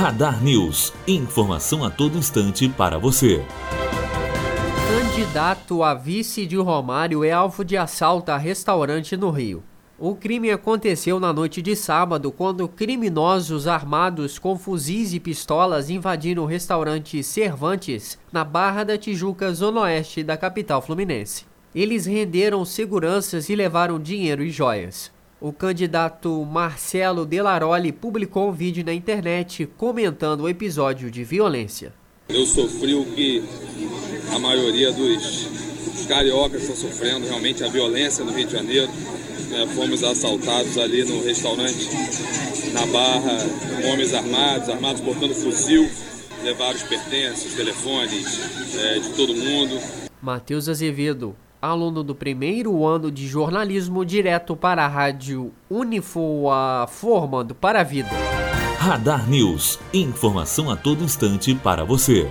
Radar News. Informação a todo instante para você. Candidato a vice de Romário é alvo de assalto a restaurante no Rio. O crime aconteceu na noite de sábado, quando criminosos armados com fuzis e pistolas invadiram o restaurante Cervantes, na Barra da Tijuca, zona oeste da capital fluminense. Eles renderam seguranças e levaram dinheiro e joias. O candidato Marcelo Delaroli publicou um vídeo na internet comentando o episódio de violência. Eu sofri o que a maioria dos, dos cariocas estão sofrendo, realmente a violência no Rio de Janeiro né, fomos assaltados ali no restaurante na Barra, homens armados, armados portando fuzil, levaram os pertences, telefones é, de todo mundo. Matheus Azevedo, aluno do primeiro ano de jornalismo, direto para a rádio Unifoa, formando para a vida. Radar News, informação a todo instante para você.